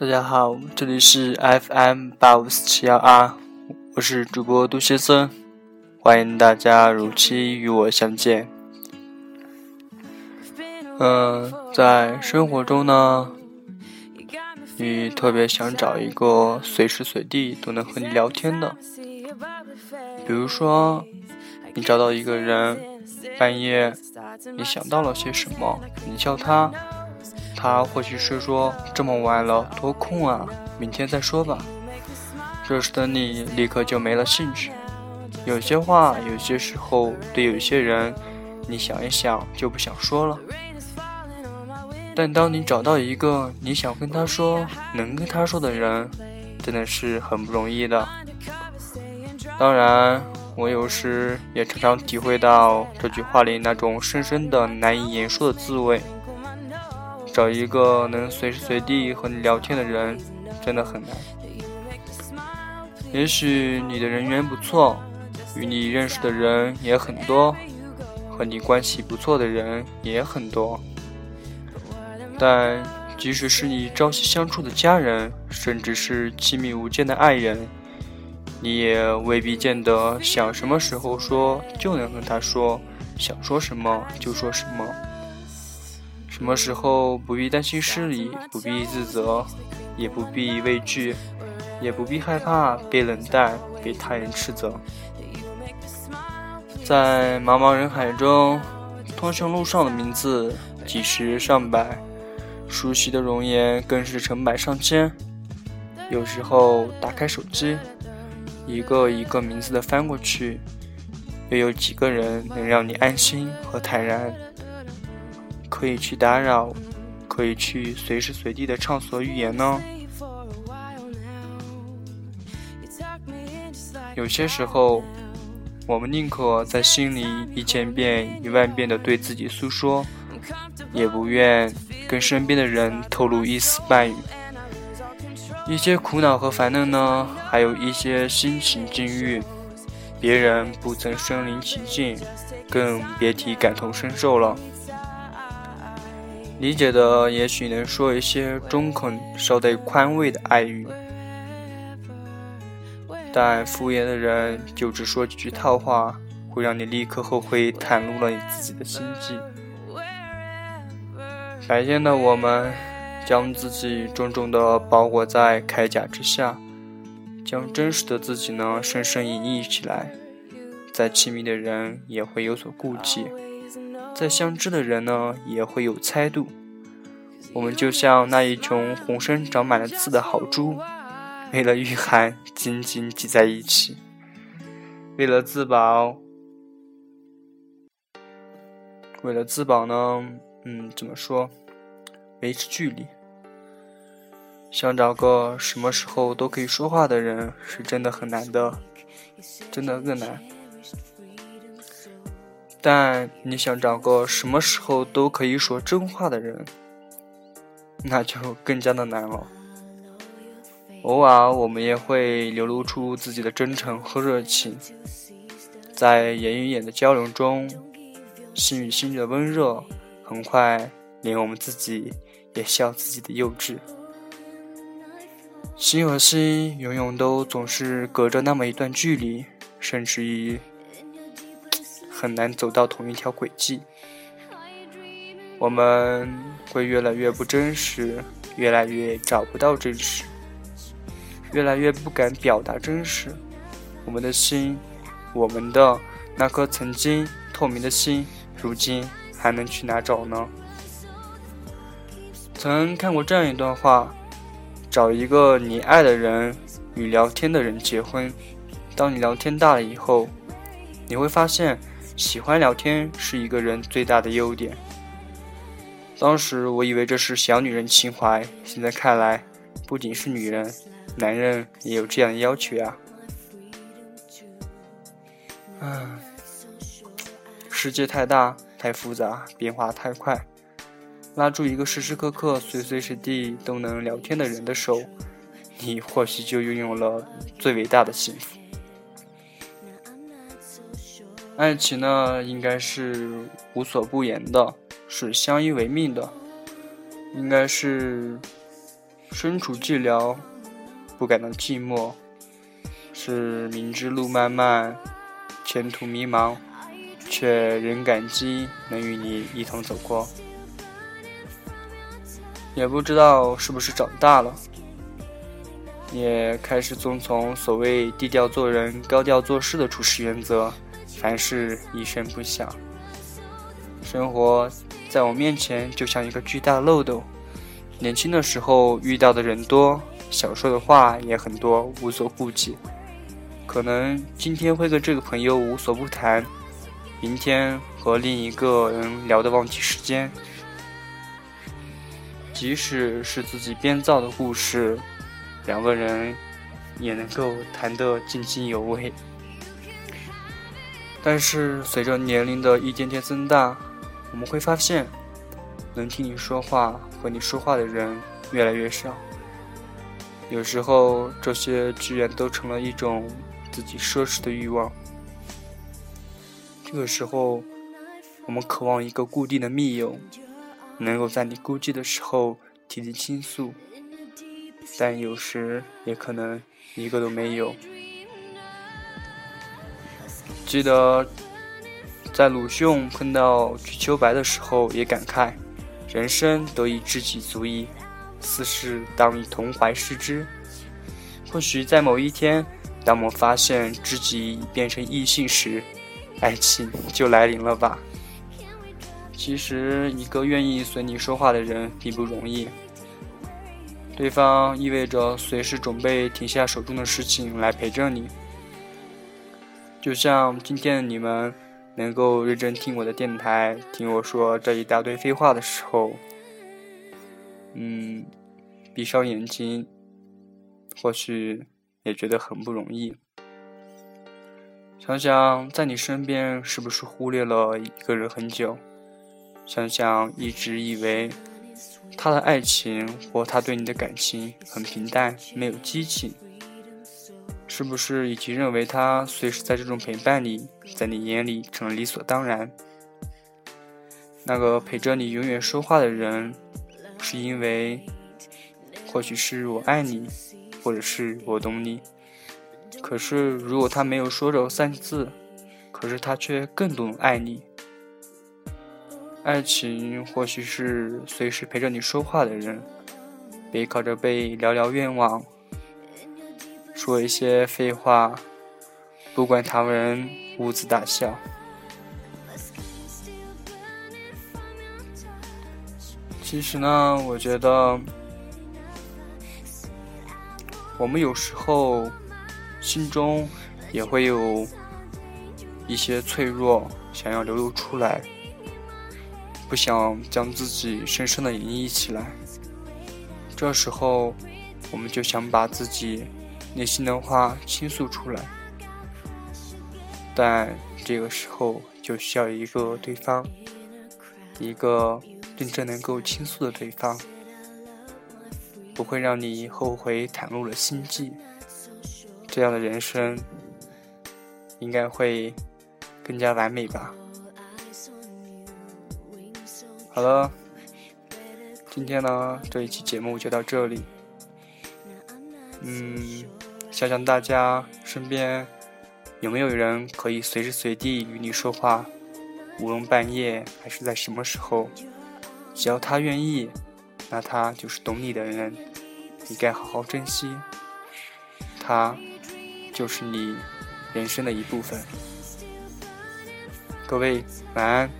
大家好，这里是 FM 八五四七幺二，我是主播杜先生，欢迎大家如期与我相见。嗯，在生活中呢，你特别想找一个随时随地都能和你聊天的，比如说，你找到一个人，半夜你想到了些什么，你叫他，他或许是说这么晚了多空啊，明天再说吧。这时的你立刻就没了兴趣。有些话，有些时候对有些人，你想一想就不想说了。但当你找到一个你想跟他说、能跟他说的人，真的是很不容易的。当然，我有时也常常体会到这句话里那种深深的难以言说的滋味。找一个能随时随地和你聊天的人，真的很难。也许你的人缘不错，与你认识的人也很多，和你关系不错的人也很多。但即使是你朝夕相处的家人，甚至是亲密无间的爱人，你也未必见得想什么时候说就能和他说，想说什么就说什么。什么时候不必担心失礼，不必自责，也不必畏惧，也不必害怕被冷淡、被他人斥责。在茫茫人海中，通讯录上的名字几十上百。熟悉的容颜更是成百上千，有时候打开手机，一个一个名字的翻过去，又有几个人能让你安心和坦然？可以去打扰，可以去随时随地的畅所欲言呢？有些时候，我们宁可在心里一千遍一万遍的对自己诉说，也不愿。跟身边的人透露一丝半语，一些苦恼和烦恼呢，还有一些心情境遇，别人不曾身临其境，更别提感同身受了。理解的也许能说一些中肯、稍带宽慰的爱语，但敷衍的人就只说几句套话，会让你立刻后悔袒露了你自己的心迹。白天的我们，将自己重重的包裹在铠甲之下，将真实的自己呢深深隐匿起来。再亲密的人也会有所顾忌，再相知的人呢也会有猜度。我们就像那一群浑身长满了刺的豪猪，为了御寒紧紧挤在一起，为了自保，为了自保呢。嗯，怎么说？维持距离。想找个什么时候都可以说话的人，是真的很难的，真的更难。但你想找个什么时候都可以说真话的人，那就更加的难了。偶尔我们也会流露出自己的真诚和热情，在眼与眼的交流中，心与心的温热。很快，连我们自己也笑自己的幼稚。心和心永远都总是隔着那么一段距离，甚至于很难走到同一条轨迹。我们会越来越不真实，越来越找不到真实，越来越不敢表达真实。我们的心，我们的那颗曾经透明的心，如今。还能去哪找呢？曾看过这样一段话：找一个你爱的人，与聊天的人结婚。当你聊天大了以后，你会发现，喜欢聊天是一个人最大的优点。当时我以为这是小女人情怀，现在看来，不仅是女人，男人也有这样的要求呀。嗯，世界太大。太复杂，变化太快，拉住一个时时刻刻、随随时地都能聊天的人的手，你或许就拥有了最伟大的幸福。爱情呢，应该是无所不言的，是相依为命的，应该是身处寂寥，不感到寂寞，是明知路漫漫，前途迷茫，却仍感激能与你一同走过。也不知道是不是长大了，也开始遵从所谓低调做人、高调做事的处事原则，凡事一声不响。生活在我面前就像一个巨大的漏斗。年轻的时候遇到的人多，想说的话也很多，无所顾忌。可能今天会跟这个朋友无所不谈，明天和另一个人聊得忘记时间。即使是自己编造的故事，两个人也能够谈得津津有味。但是随着年龄的一点点增大，我们会发现，能听你说话、和你说话的人越来越少。有时候，这些居然都成了一种自己奢侈的欲望。这个时候，我们渴望一个固定的密友。能够在你孤寂的时候听你倾诉，但有时也可能一个都没有。记得在鲁迅碰到瞿秋白的时候，也感慨：人生得一知己足矣，斯事当以同怀视之。或许在某一天，当我们发现知己已变成异性时，爱情就来临了吧。其实，一个愿意随你说话的人并不容易。对方意味着随时准备停下手中的事情来陪着你。就像今天的你们能够认真听我的电台，听我说这一大堆废话的时候，嗯，闭上眼睛，或许也觉得很不容易。想想在你身边，是不是忽略了一个人很久？想想，一直以为他的爱情或他对你的感情很平淡，没有激情，是不是已经认为他随时在这种陪伴里，在你眼里成了理所当然？那个陪着你永远说话的人，是因为或许是我爱你，或者是我懂你。可是如果他没有说着三个字，可是他却更懂爱你。爱情或许是随时陪着你说话的人，背靠着背聊聊愿望，说一些废话，不管他人兀自大笑。其实呢，我觉得我们有时候心中也会有一些脆弱，想要流露出来。不想将自己深深的隐匿起来，这时候，我们就想把自己内心的话倾诉出来，但这个时候就需要一个对方，一个真正能够倾诉的对方，不会让你后悔袒露了心迹，这样的人生应该会更加完美吧。好了，今天呢这一期节目就到这里。嗯，想想大家身边有没有人可以随时随地与你说话，无论半夜还是在什么时候，只要他愿意，那他就是懂你的人，你该好好珍惜。他就是你人生的一部分。各位晚安。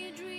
you dream